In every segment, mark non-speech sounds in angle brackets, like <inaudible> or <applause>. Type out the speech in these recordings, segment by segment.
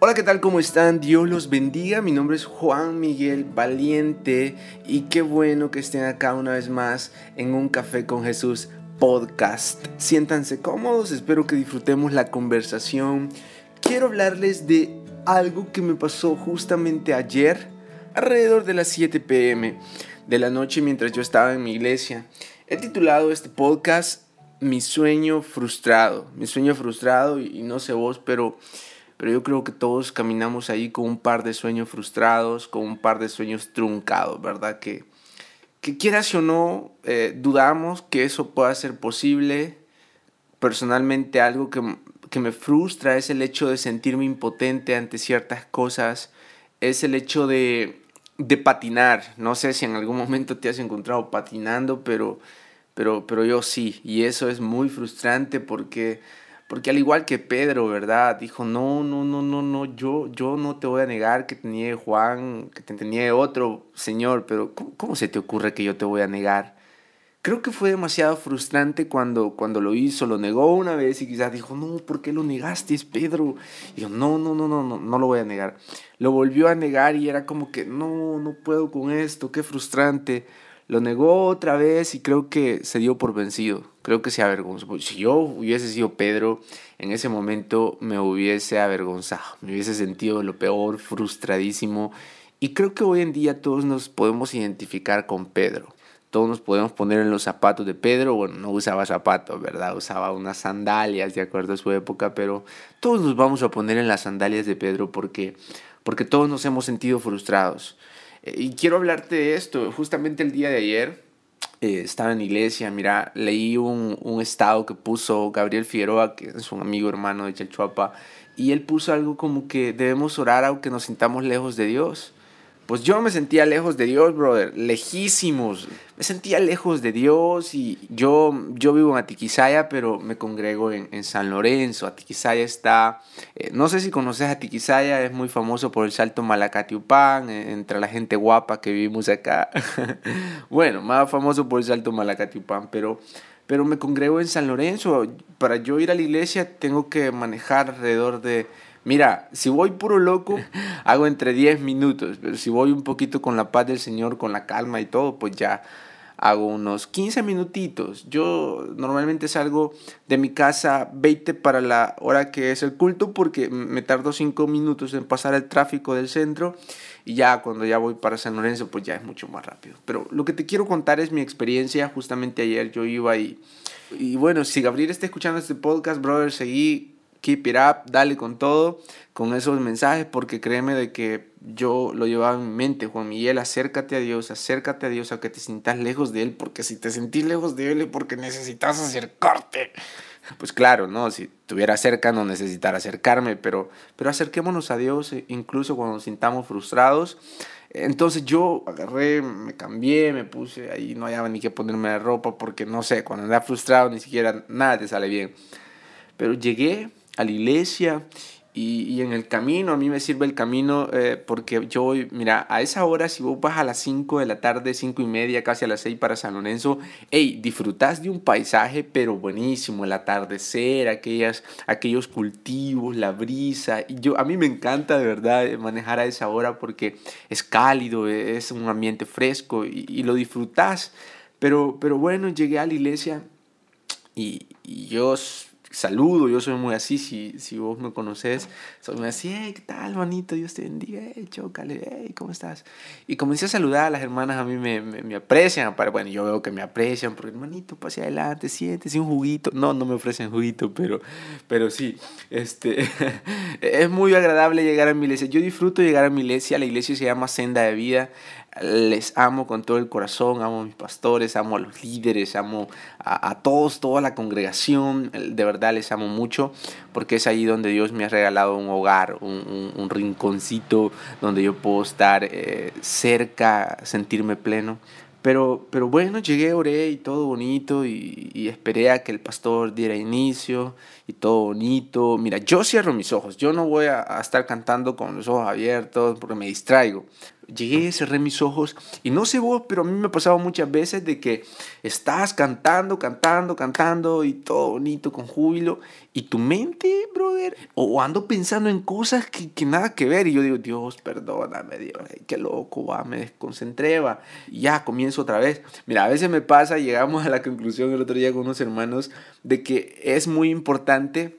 Hola, ¿qué tal? ¿Cómo están? Dios los bendiga. Mi nombre es Juan Miguel Valiente y qué bueno que estén acá una vez más en un café con Jesús podcast. Siéntanse cómodos, espero que disfrutemos la conversación. Quiero hablarles de algo que me pasó justamente ayer, alrededor de las 7 pm de la noche mientras yo estaba en mi iglesia. He titulado este podcast Mi sueño frustrado. Mi sueño frustrado y no sé vos, pero pero yo creo que todos caminamos ahí con un par de sueños frustrados, con un par de sueños truncados, ¿verdad? Que, que quieras o no, eh, dudamos que eso pueda ser posible. Personalmente algo que, que me frustra es el hecho de sentirme impotente ante ciertas cosas, es el hecho de, de patinar. No sé si en algún momento te has encontrado patinando, pero, pero, pero yo sí, y eso es muy frustrante porque porque al igual que Pedro, ¿verdad? Dijo, no, no, no, no, no, yo, yo no te voy a negar que tenía Juan, que te tenía otro Señor, pero ¿cómo, se te ocurre que yo te voy a negar? Creo que fue demasiado frustrante cuando, cuando lo hizo, lo negó una vez y quizás dijo, no, ¿por qué lo negaste, es Pedro? Y yo, no, no, no, no, no, no lo voy a negar. Lo volvió a negar y era como que, no, no puedo con esto, qué frustrante. Lo negó otra vez y creo que se dio por vencido. Creo que se avergonzó. Si yo hubiese sido Pedro, en ese momento me hubiese avergonzado. Me hubiese sentido lo peor, frustradísimo. Y creo que hoy en día todos nos podemos identificar con Pedro. Todos nos podemos poner en los zapatos de Pedro. Bueno, no usaba zapatos, ¿verdad? Usaba unas sandalias de acuerdo a su época, pero todos nos vamos a poner en las sandalias de Pedro porque, porque todos nos hemos sentido frustrados. Y quiero hablarte de esto. Justamente el día de ayer eh, estaba en iglesia, mira, leí un, un, estado que puso Gabriel Figueroa, que es un amigo hermano de Chalchuapa, y él puso algo como que debemos orar aunque nos sintamos lejos de Dios. Pues yo me sentía lejos de Dios, brother, lejísimos. Me sentía lejos de Dios y yo, yo vivo en Atiquizaya, pero me congrego en, en San Lorenzo. Atiquizaya está, eh, no sé si conoces Atiquizaya, es muy famoso por el salto Malacatiupán, eh, entre la gente guapa que vivimos acá. <laughs> bueno, más famoso por el salto Malacatiupán, pero, pero me congrego en San Lorenzo. Para yo ir a la iglesia tengo que manejar alrededor de Mira, si voy puro loco, <laughs> hago entre 10 minutos, pero si voy un poquito con la paz del Señor, con la calma y todo, pues ya hago unos 15 minutitos. Yo normalmente salgo de mi casa 20 para la hora que es el culto porque me tardo 5 minutos en pasar el tráfico del centro y ya cuando ya voy para San Lorenzo pues ya es mucho más rápido. Pero lo que te quiero contar es mi experiencia. Justamente ayer yo iba y, y bueno, si Gabriel está escuchando este podcast, brother, seguí keep it up, dale con todo, con esos mensajes, porque créeme de que yo lo llevaba en mi mente, Juan Miguel, acércate a Dios, acércate a Dios, a que te sientas lejos de Él, porque si te sentís lejos de Él es porque necesitas acercarte. Pues claro, ¿no? Si estuviera cerca no necesitara acercarme, pero, pero acerquémonos a Dios eh, incluso cuando nos sintamos frustrados. Entonces yo agarré, me cambié, me puse ahí, no había ni que ponerme la ropa porque no sé, cuando andas frustrado ni siquiera nada te sale bien. Pero llegué, a la iglesia y, y, en el camino, a mí me sirve el camino eh, porque yo voy, mira, a esa hora, si vos vas a las 5 de la tarde, 5 y media, casi a las 6 para San Lorenzo, hey, disfrutas de un paisaje, pero buenísimo, el atardecer, aquellas, aquellos cultivos, la brisa. Y yo, a mí me encanta de verdad manejar a esa hora porque es cálido, es un ambiente fresco y, y lo disfrutas. Pero, pero bueno, llegué a la iglesia y, y yo saludo, yo soy muy así, si, si vos me conoces, soy muy así, hey, ¿qué tal, manito? Dios te bendiga, hey, chócale, hey, ¿cómo estás? Y comencé a saludar a las hermanas, a mí me, me, aprecian, para, bueno, yo veo que me aprecian, porque hermanito, pase adelante, siéntese un juguito, no, no me ofrecen juguito, pero, pero sí, este, <laughs> es muy agradable llegar a mi iglesia, yo disfruto llegar a mi iglesia, la iglesia se llama Senda de Vida, les amo con todo el corazón, amo a mis pastores, amo a los líderes, amo a, a, todos, toda la congregación, de verdad les amo mucho, porque es ahí donde Dios me ha regalado un hogar, un, un, un rinconcito donde yo puedo estar eh, cerca, sentirme pleno. Pero, pero bueno, llegué, oré y todo bonito y, y, esperé a que el pastor diera inicio y todo bonito. Mira, yo cierro mis ojos, yo no voy a, a estar cantando con los ojos abiertos porque me distraigo llegué, cerré mis ojos y no sé vos, pero a mí me ha pasado muchas veces de que estás cantando, cantando, cantando y todo bonito, con júbilo y tu mente, brother, o ando pensando en cosas que, que nada que ver y yo digo, Dios, perdóname, Dios, qué loco, va, me desconcentré, va, y ya comienzo otra vez. Mira, a veces me pasa, llegamos a la conclusión el otro día con unos hermanos de que es muy importante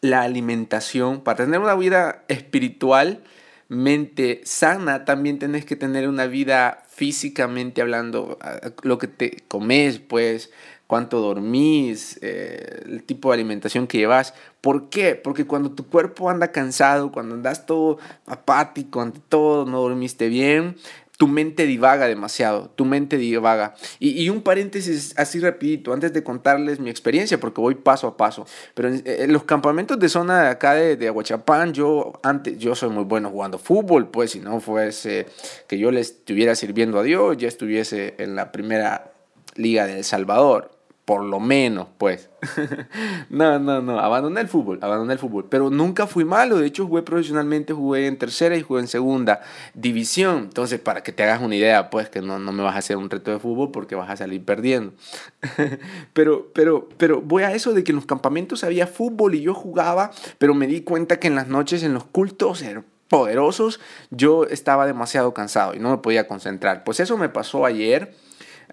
la alimentación para tener una vida espiritual mente sana, también tenés que tener una vida físicamente hablando, lo que te comes, pues, cuánto dormís, eh, el tipo de alimentación que llevas. ¿Por qué? Porque cuando tu cuerpo anda cansado, cuando andas todo apático ante todo, no dormiste bien, tu mente divaga demasiado, tu mente divaga. Y, un paréntesis así rapidito, antes de contarles mi experiencia, porque voy paso a paso. Pero en, los campamentos de zona de acá de, de, Aguachapán, yo antes, yo soy muy bueno jugando fútbol, pues si no fuese que yo le estuviera sirviendo a Dios, ya estuviese en la primera liga de El Salvador por lo menos, pues. <laughs> no, no, no, abandoné el fútbol, abandoné el fútbol, pero nunca fui malo, de hecho jugué profesionalmente, jugué en tercera y jugué en segunda división, entonces para que te hagas una idea, pues que no, no me vas a hacer un reto de fútbol porque vas a salir perdiendo. <laughs> pero, pero, pero voy a eso de que en los campamentos había fútbol y yo jugaba, pero me di cuenta que en las noches, en los cultos, poderosos, yo estaba demasiado cansado y no me podía concentrar. Pues eso me pasó ayer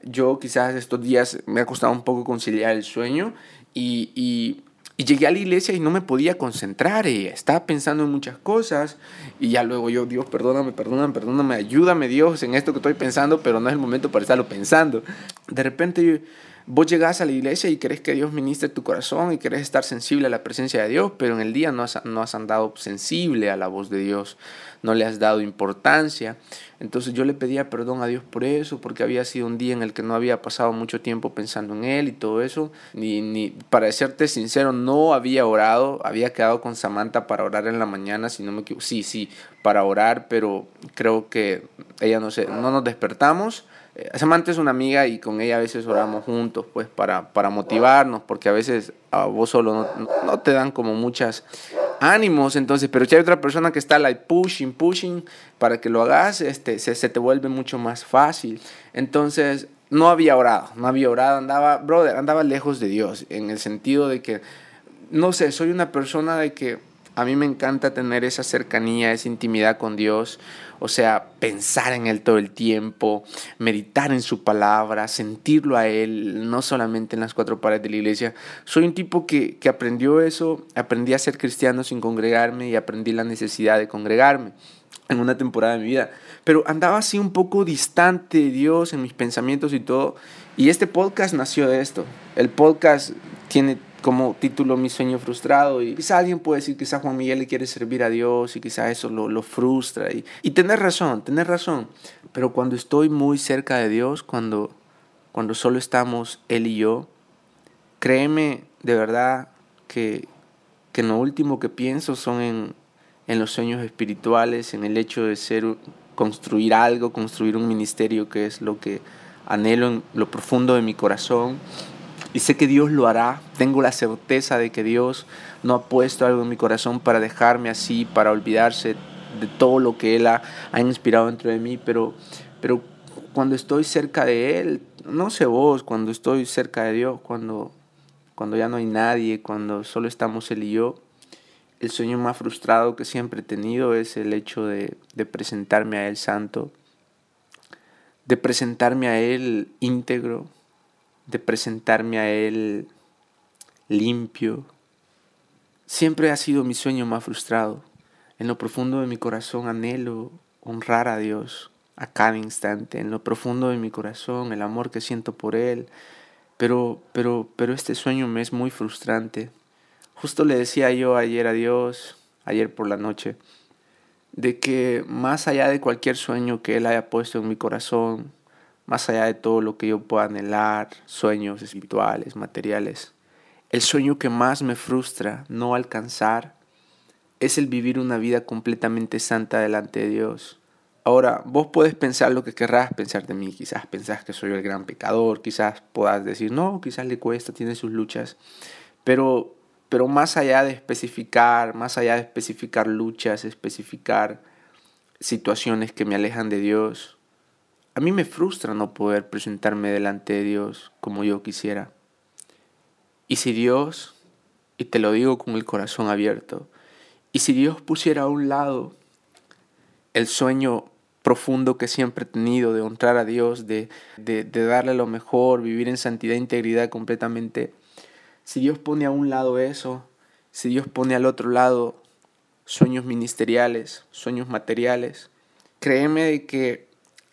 yo quizás estos días me ha costado un poco conciliar el sueño y, y, llegué a la iglesia y no me podía concentrar y estaba pensando en muchas cosas y ya luego yo, Dios, perdóname, perdóname, perdóname, ayúdame Dios en esto que estoy pensando, pero no es el momento para estarlo pensando. De repente vos llegás a la iglesia y crees que Dios ministre tu corazón y querés estar sensible a la presencia de Dios, pero en el día no has, no has andado sensible a la voz de Dios, no le has dado importancia. Entonces yo le pedía perdón a Dios por eso, porque había sido un día en el que no había pasado mucho tiempo pensando en Él y todo eso. Ni, ni, para serte sincero, no había orado, había quedado con Samantha para orar en la mañana, si no me equivoco. Sí, sí, para orar, pero creo que ella no, se, no nos despertamos. Eh, Samantha es una amiga y con ella a veces oramos juntos, pues para, para motivarnos, porque a veces a vos solo no, te dan como muchas ánimos, entonces, pero si hay otra persona que está like pushing, pushing para que lo hagas, este, se te vuelve mucho más fácil. Entonces, no había orado, no había orado, andaba, brother, andaba lejos de Dios, en el sentido de que, no sé, soy una persona de que a mí me encanta tener esa cercanía, esa intimidad con Dios, o sea, pensar en Él todo el tiempo, meditar en su palabra, sentirlo a Él, no solamente en las cuatro paredes de la iglesia. Soy un tipo que, que aprendió eso, aprendí a ser cristiano sin congregarme y aprendí la necesidad de congregarme en una temporada de mi vida. Pero andaba así un poco distante de Dios en mis pensamientos y todo. Y este podcast nació de esto. El podcast tiene como título Mi sueño frustrado y quizá alguien puede decir quizá Juan Miguel le quiere servir a Dios y quizá eso lo, lo frustra y, y tener razón, tener razón, pero cuando estoy muy cerca de Dios, cuando, cuando solo estamos Él y yo, créeme de verdad que, que lo último que pienso son en, en los sueños espirituales, en el hecho de ser, construir algo, construir un ministerio que es lo que anhelo en lo profundo de mi corazón y sé que Dios lo hará. Tengo la certeza de que Dios no ha puesto algo en mi corazón para dejarme así, para olvidarse de todo lo que Él ha, inspirado dentro de mí. Pero, pero cuando estoy cerca de Él, no sé vos, cuando estoy cerca de Dios, cuando, cuando ya no hay nadie, cuando solo estamos Él y yo, el sueño más frustrado que siempre he tenido es el hecho de, de presentarme a Él santo, de presentarme a Él íntegro, de presentarme a Él limpio. Siempre ha sido mi sueño más frustrado. En lo profundo de mi corazón anhelo honrar a Dios a cada instante. En lo profundo de mi corazón el amor que siento por Él. Pero, pero, pero este sueño me es muy frustrante. Justo le decía yo ayer a Dios, ayer por la noche, de que más allá de cualquier sueño que Él haya puesto en mi corazón, más allá de todo lo que yo pueda anhelar, sueños espirituales, materiales. El sueño que más me frustra no alcanzar es el vivir una vida completamente santa delante de Dios. Ahora, vos puedes pensar lo que querrás pensar de mí, quizás pensás que soy el gran pecador, quizás puedas decir, no, quizás le cuesta, tiene sus luchas, pero, pero más allá de especificar, más allá de especificar luchas, especificar situaciones que me alejan de Dios. A mí me frustra no poder presentarme delante de Dios como yo quisiera. Y si Dios, y te lo digo con el corazón abierto, y si Dios pusiera a un lado el sueño profundo que siempre he tenido de honrar a Dios, de, de, darle lo mejor, vivir en santidad e integridad completamente, si Dios pone a un lado eso, si Dios pone al otro lado sueños ministeriales, sueños materiales, créeme de que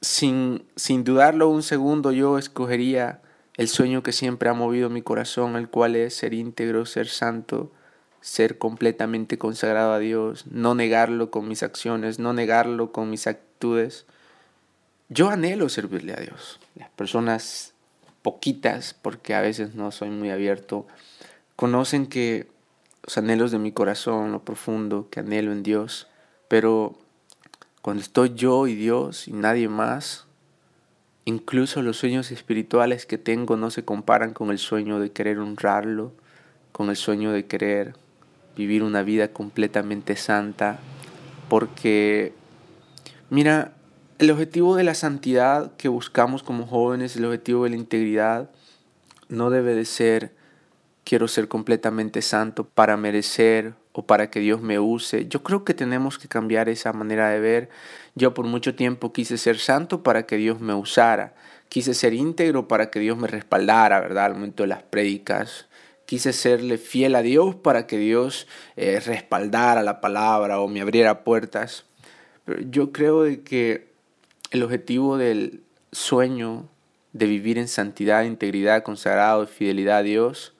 sin, sin dudarlo un segundo yo escogería el sueño que siempre ha movido mi corazón, el cual es ser íntegro, ser santo, ser completamente consagrado a Dios, no negarlo con mis acciones, no negarlo con mis actitudes. Yo anhelo servirle a Dios. Las personas poquitas, porque a veces no soy muy abierto, conocen que los anhelos de mi corazón, lo profundo que anhelo en Dios, pero cuando estoy yo y Dios y nadie más, incluso los sueños espirituales que tengo no se comparan con el sueño de querer honrarlo, con el sueño de querer vivir una vida completamente santa, porque, mira, el objetivo de la santidad que buscamos como jóvenes, el objetivo de la integridad, no debe de ser quiero ser completamente santo para merecer o para que Dios me use. Yo creo que tenemos que cambiar esa manera de ver. Yo por mucho tiempo quise ser santo para que Dios me usara. Quise ser íntegro para que Dios me respaldara, ¿verdad? Al momento de las prédicas quise serle fiel a Dios para que Dios eh, respaldara la palabra o me abriera puertas. Pero yo creo de que el objetivo del sueño de vivir en santidad, integridad, consagrado, fidelidad a Dios,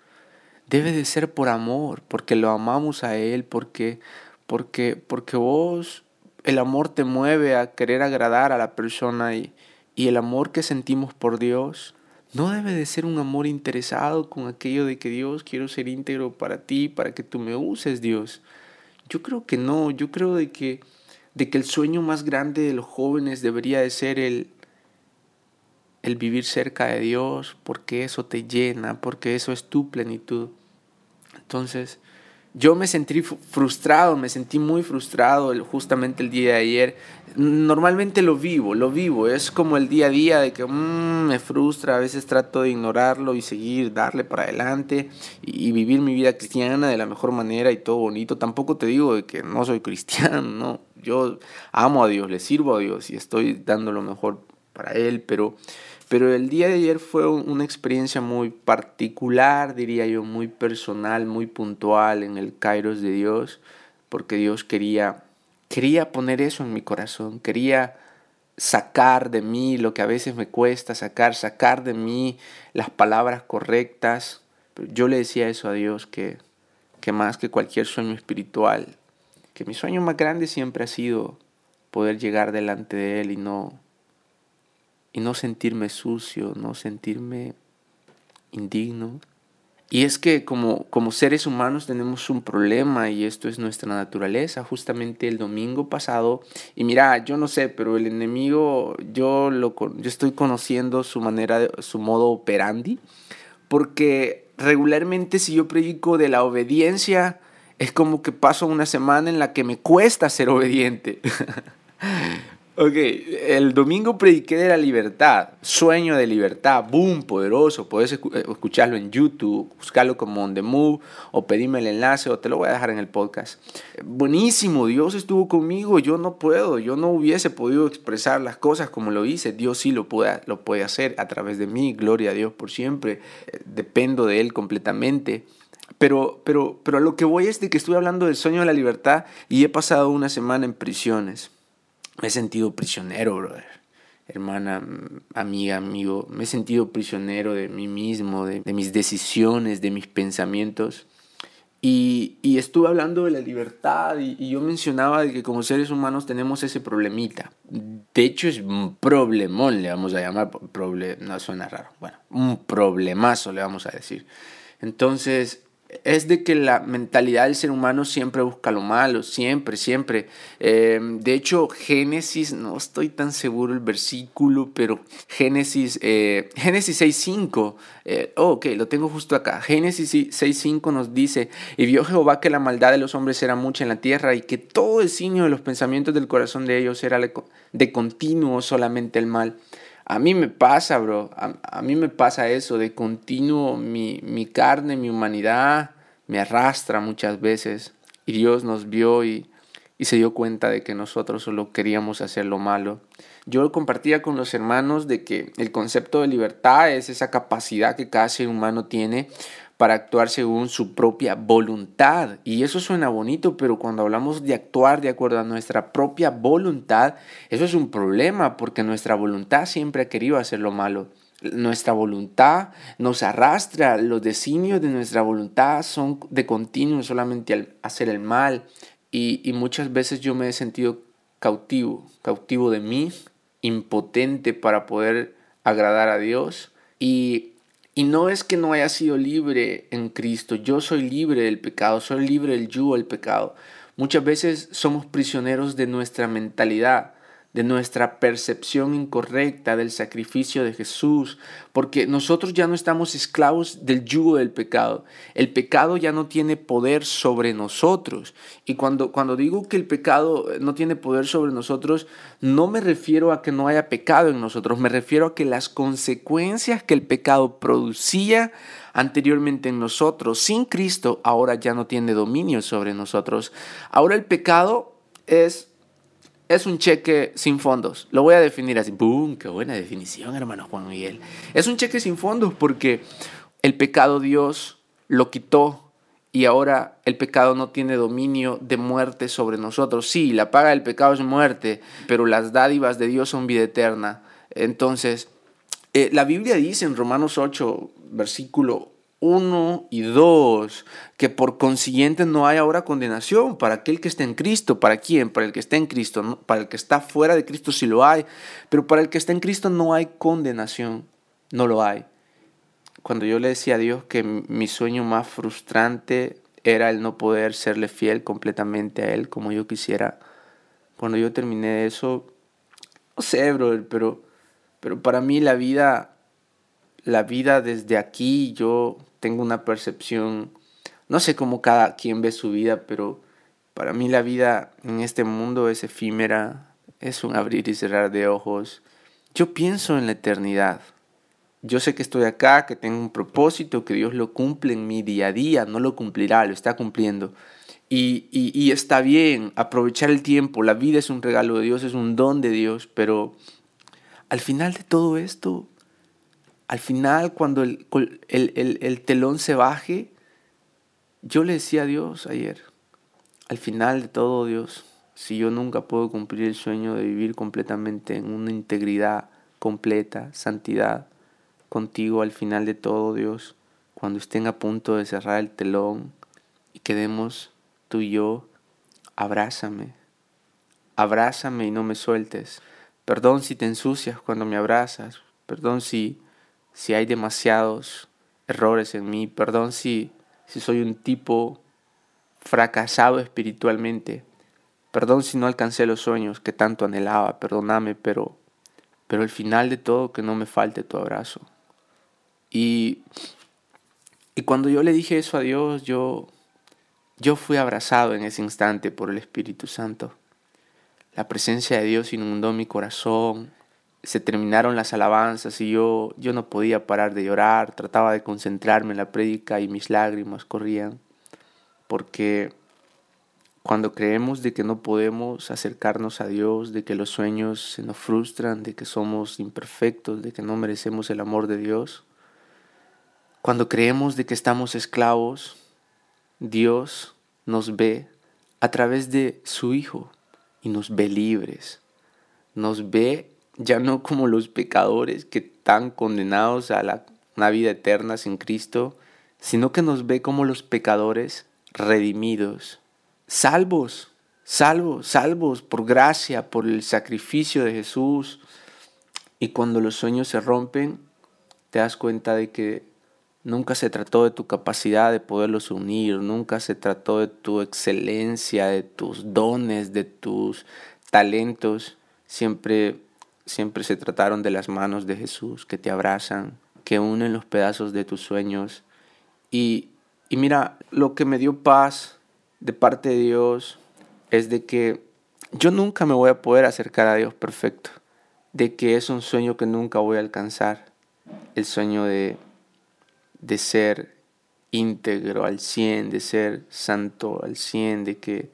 debe de ser por amor, porque lo amamos a Él, porque, porque, porque vos, el amor te mueve a querer agradar a la persona y, y el amor que sentimos por Dios no debe de ser un amor interesado con aquello de que Dios quiero ser íntegro para ti, para que tú me uses, Dios. Yo creo que no, yo creo de que, de que el sueño más grande de los jóvenes debería de ser el, el vivir cerca de Dios, porque eso te llena, porque eso es tu plenitud. Entonces, yo me sentí frustrado, me sentí muy frustrado justamente el día de ayer. Normalmente lo vivo, lo vivo, es como el día a día de que mm, me frustra, a veces trato de ignorarlo y seguir, darle para adelante y, vivir mi vida cristiana de la mejor manera y todo bonito. Tampoco te digo de que no soy <laughs> cristiano, no, yo amo a Dios, le sirvo a Dios y estoy dando lo mejor para Él, pero pero el día de ayer fue una experiencia muy particular, diría yo, muy personal, muy puntual en el Kairos de Dios, porque Dios quería, quería poner eso en mi corazón, quería sacar de mí lo que a veces me cuesta sacar, sacar de mí las palabras correctas. yo le decía eso a Dios, que, que más que cualquier sueño espiritual, que mi sueño más grande siempre ha sido poder llegar delante de Él y no y no sentirme sucio, no sentirme indigno. Y es que como, como seres humanos tenemos un problema y esto es nuestra naturaleza. Justamente el domingo pasado, y mira, yo no sé, pero el enemigo, yo, lo, yo estoy conociendo su manera, su modo operandi, porque regularmente si yo predico de la obediencia, es como que paso una semana en la que me cuesta ser obediente. <laughs> Ok, el domingo prediqué de la libertad, sueño de libertad, boom, poderoso. Puedes eh, escucharlo en YouTube, buscarlo como On The Move o pedirme el enlace o te lo voy a dejar en el podcast. Buenísimo, Dios estuvo conmigo, yo no puedo, yo no hubiese podido expresar las cosas como lo hice, Dios sí lo puede, lo puede hacer a través de mí, gloria a Dios por siempre, eh, dependo de Él completamente. Pero, pero, pero a lo que voy es de que estuve hablando del sueño de la libertad y he pasado una semana en prisiones. Me he sentido prisionero, brother. Hermana, amiga, amigo, me he sentido prisionero de mí mismo, de, mis decisiones, de mis pensamientos. Y, y, estuve hablando de la libertad y, yo mencionaba de que como seres humanos tenemos ese problemita. De hecho es un problemón, le vamos a llamar, no suena raro, bueno, un problemazo le vamos a decir. Entonces, es de que la mentalidad del ser humano siempre busca lo malo, siempre, siempre. Eh, de hecho, Génesis, no estoy tan seguro el versículo, pero Génesis, eh, Génesis 6.5, eh, oh, ok, lo tengo justo acá. Génesis 6.5 nos dice, y vio Jehová que la maldad de los hombres era mucha en la tierra y que todo el signo de los pensamientos del corazón de ellos era de continuo solamente el mal. A mí me pasa, bro. A, mí me pasa eso de continuo. Mi, mi, carne, mi humanidad me arrastra muchas veces. Y Dios nos vio y, y se dio cuenta de que nosotros solo queríamos hacer lo malo. Yo compartía con los hermanos de que el concepto de libertad es esa capacidad que cada ser humano tiene para actuar según su propia voluntad. Y eso suena bonito, pero cuando hablamos de actuar de acuerdo a nuestra propia voluntad, eso es un problema porque nuestra voluntad siempre ha querido hacer lo malo. Nuestra voluntad nos arrastra, los designios de nuestra voluntad son de continuo solamente al hacer el mal. Y, y muchas veces yo me he sentido cautivo, cautivo de mí, impotente para poder agradar a Dios. Y y no es que no haya sido libre en Cristo, yo soy libre del pecado, soy libre del yugo del pecado. Muchas veces somos prisioneros de nuestra mentalidad, de nuestra percepción incorrecta del sacrificio de Jesús, porque nosotros ya no estamos esclavos del yugo del pecado. El pecado ya no tiene poder sobre nosotros. Y cuando, cuando digo que el pecado no tiene poder sobre nosotros, no me refiero a que no haya pecado en nosotros, me refiero a que las consecuencias que el pecado producía anteriormente en nosotros, sin Cristo, ahora ya no tiene dominio sobre nosotros. Ahora el pecado es es un cheque sin fondos. Lo voy a definir así. ¡Bum! ¡Qué buena definición, hermano Juan Miguel! Es un cheque sin fondos porque el pecado Dios lo quitó y ahora el pecado no tiene dominio de muerte sobre nosotros. Sí, la paga del pecado es muerte, pero las dádivas de Dios son vida eterna. Entonces, eh, la Biblia dice en Romanos 8, versículo 1 y 2, que por consiguiente no hay ahora condenación para aquel que está en Cristo. ¿Para quién? Para el que está en Cristo. Para el que está fuera de Cristo sí lo hay, pero para el que está en Cristo no hay condenación. No lo hay. Cuando yo le decía a Dios que mi sueño más frustrante era el no poder serle fiel completamente a Él como yo quisiera, cuando yo terminé eso, no sé, bro, pero, pero para mí la vida la vida desde aquí, yo tengo una percepción, no sé cómo cada quien ve su vida, pero para mí la vida en este mundo es efímera, es un abrir y cerrar de ojos. Yo pienso en la eternidad. Yo sé que estoy acá, que tengo un propósito, que Dios lo cumple en mi día a día, no lo cumplirá, lo está cumpliendo. Y, y, está bien aprovechar el tiempo, la vida es un regalo de Dios, es un don de Dios, pero al final de todo esto, al final cuando el, el, telón se baje, yo le decía a Dios ayer, al final de todo Dios, si yo nunca puedo cumplir el sueño de vivir completamente en una integridad completa, santidad, contigo al final de todo Dios, cuando estén a punto de cerrar el telón y quedemos tú y yo, abrázame, abrázame y no me sueltes. Perdón si te ensucias cuando me abrazas, perdón si si hay demasiados errores en mí, perdón si, si soy un tipo fracasado espiritualmente, perdón si no alcancé los sueños que tanto anhelaba, perdóname, pero, pero al final de todo que no me falte tu abrazo. Y, y cuando yo le dije eso a Dios, yo, yo fui abrazado en ese instante por el Espíritu Santo. La presencia de Dios inundó mi corazón, se terminaron las alabanzas y yo, yo no podía parar de llorar, trataba de concentrarme en la prédica y mis lágrimas corrían, porque cuando creemos de que no podemos acercarnos a Dios, de que los sueños se nos frustran, de que somos imperfectos, de que no merecemos el amor de Dios, cuando creemos de que estamos esclavos, Dios nos ve a través de su Hijo y nos ve libres, nos ve ya no como los pecadores que están condenados a la, una vida eterna sin Cristo, sino que nos ve como los pecadores redimidos, salvos, salvos, salvos por gracia, por el sacrificio de Jesús. Y cuando los sueños se rompen, te das cuenta de que Nunca se trató de tu capacidad de poderlos unir, nunca se trató de tu excelencia, de tus dones, de tus talentos. Siempre, siempre se trataron de las manos de Jesús que te abrazan, que unen los pedazos de tus sueños. Y, y mira, lo que me dio paz de parte de Dios es de que yo nunca me voy a poder acercar a Dios perfecto, de que es un sueño que nunca voy a alcanzar, el sueño de de ser íntegro al 100, de ser santo al 100, de que...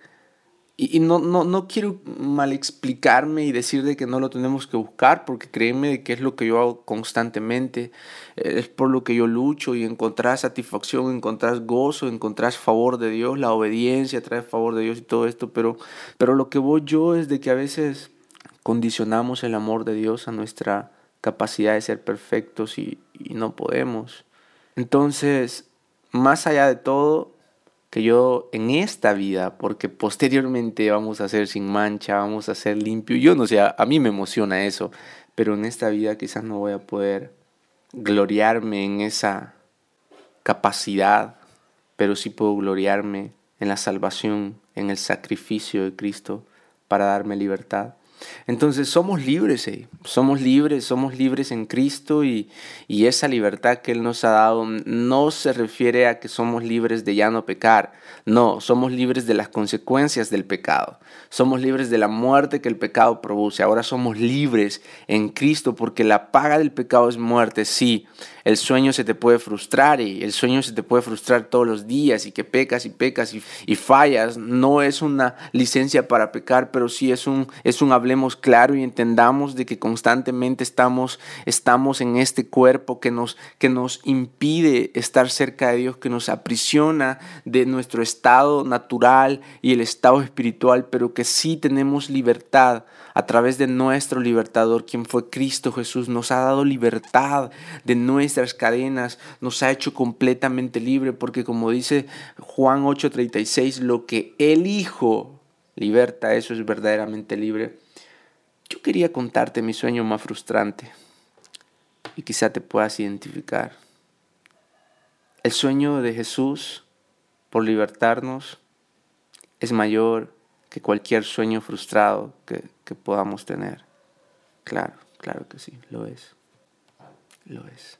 Y, no, no, no, quiero mal explicarme y decir de que no lo tenemos que buscar, porque créeme que es lo que yo hago constantemente, es por lo que yo lucho y encontrar satisfacción, encontrar gozo, encontrar favor de Dios, la obediencia trae favor de Dios y todo esto, pero, pero lo que voy yo es de que a veces condicionamos el amor de Dios a nuestra capacidad de ser perfectos y no podemos. Entonces, más allá de todo, que yo en esta vida, porque posteriormente vamos a ser sin mancha, vamos a ser limpio, yo no sé, a mí me emociona eso, pero en esta vida quizás no voy a poder gloriarme en esa capacidad, pero sí puedo gloriarme en la salvación, en el sacrificio de Cristo para darme libertad. Entonces somos libres, eh. somos libres, somos libres en Cristo y, y, esa libertad que Él nos ha dado no se refiere a que somos libres de ya no pecar, no, somos libres de las consecuencias del pecado, somos libres de la muerte que el pecado produce, ahora somos libres en Cristo porque la paga del pecado es muerte, sí, el sueño se te puede frustrar y el sueño se te puede frustrar todos los días y que pecas y pecas y, fallas. No es una licencia para pecar, pero sí es un, es un hablemos claro y entendamos de que constantemente estamos, estamos en este cuerpo que nos, que nos impide estar cerca de Dios, que nos aprisiona de nuestro estado natural y el estado espiritual, pero que sí tenemos libertad a través de nuestro libertador, quien fue Cristo Jesús, nos ha dado libertad de nuestras cadenas, nos ha hecho completamente libre, porque como dice Juan 8:36, lo que el Hijo liberta, eso es verdaderamente libre. Yo quería contarte mi sueño más frustrante y quizá te puedas identificar. El sueño de Jesús por libertarnos es mayor que cualquier sueño frustrado que, que podamos tener. Claro, claro que sí, lo es. Lo es.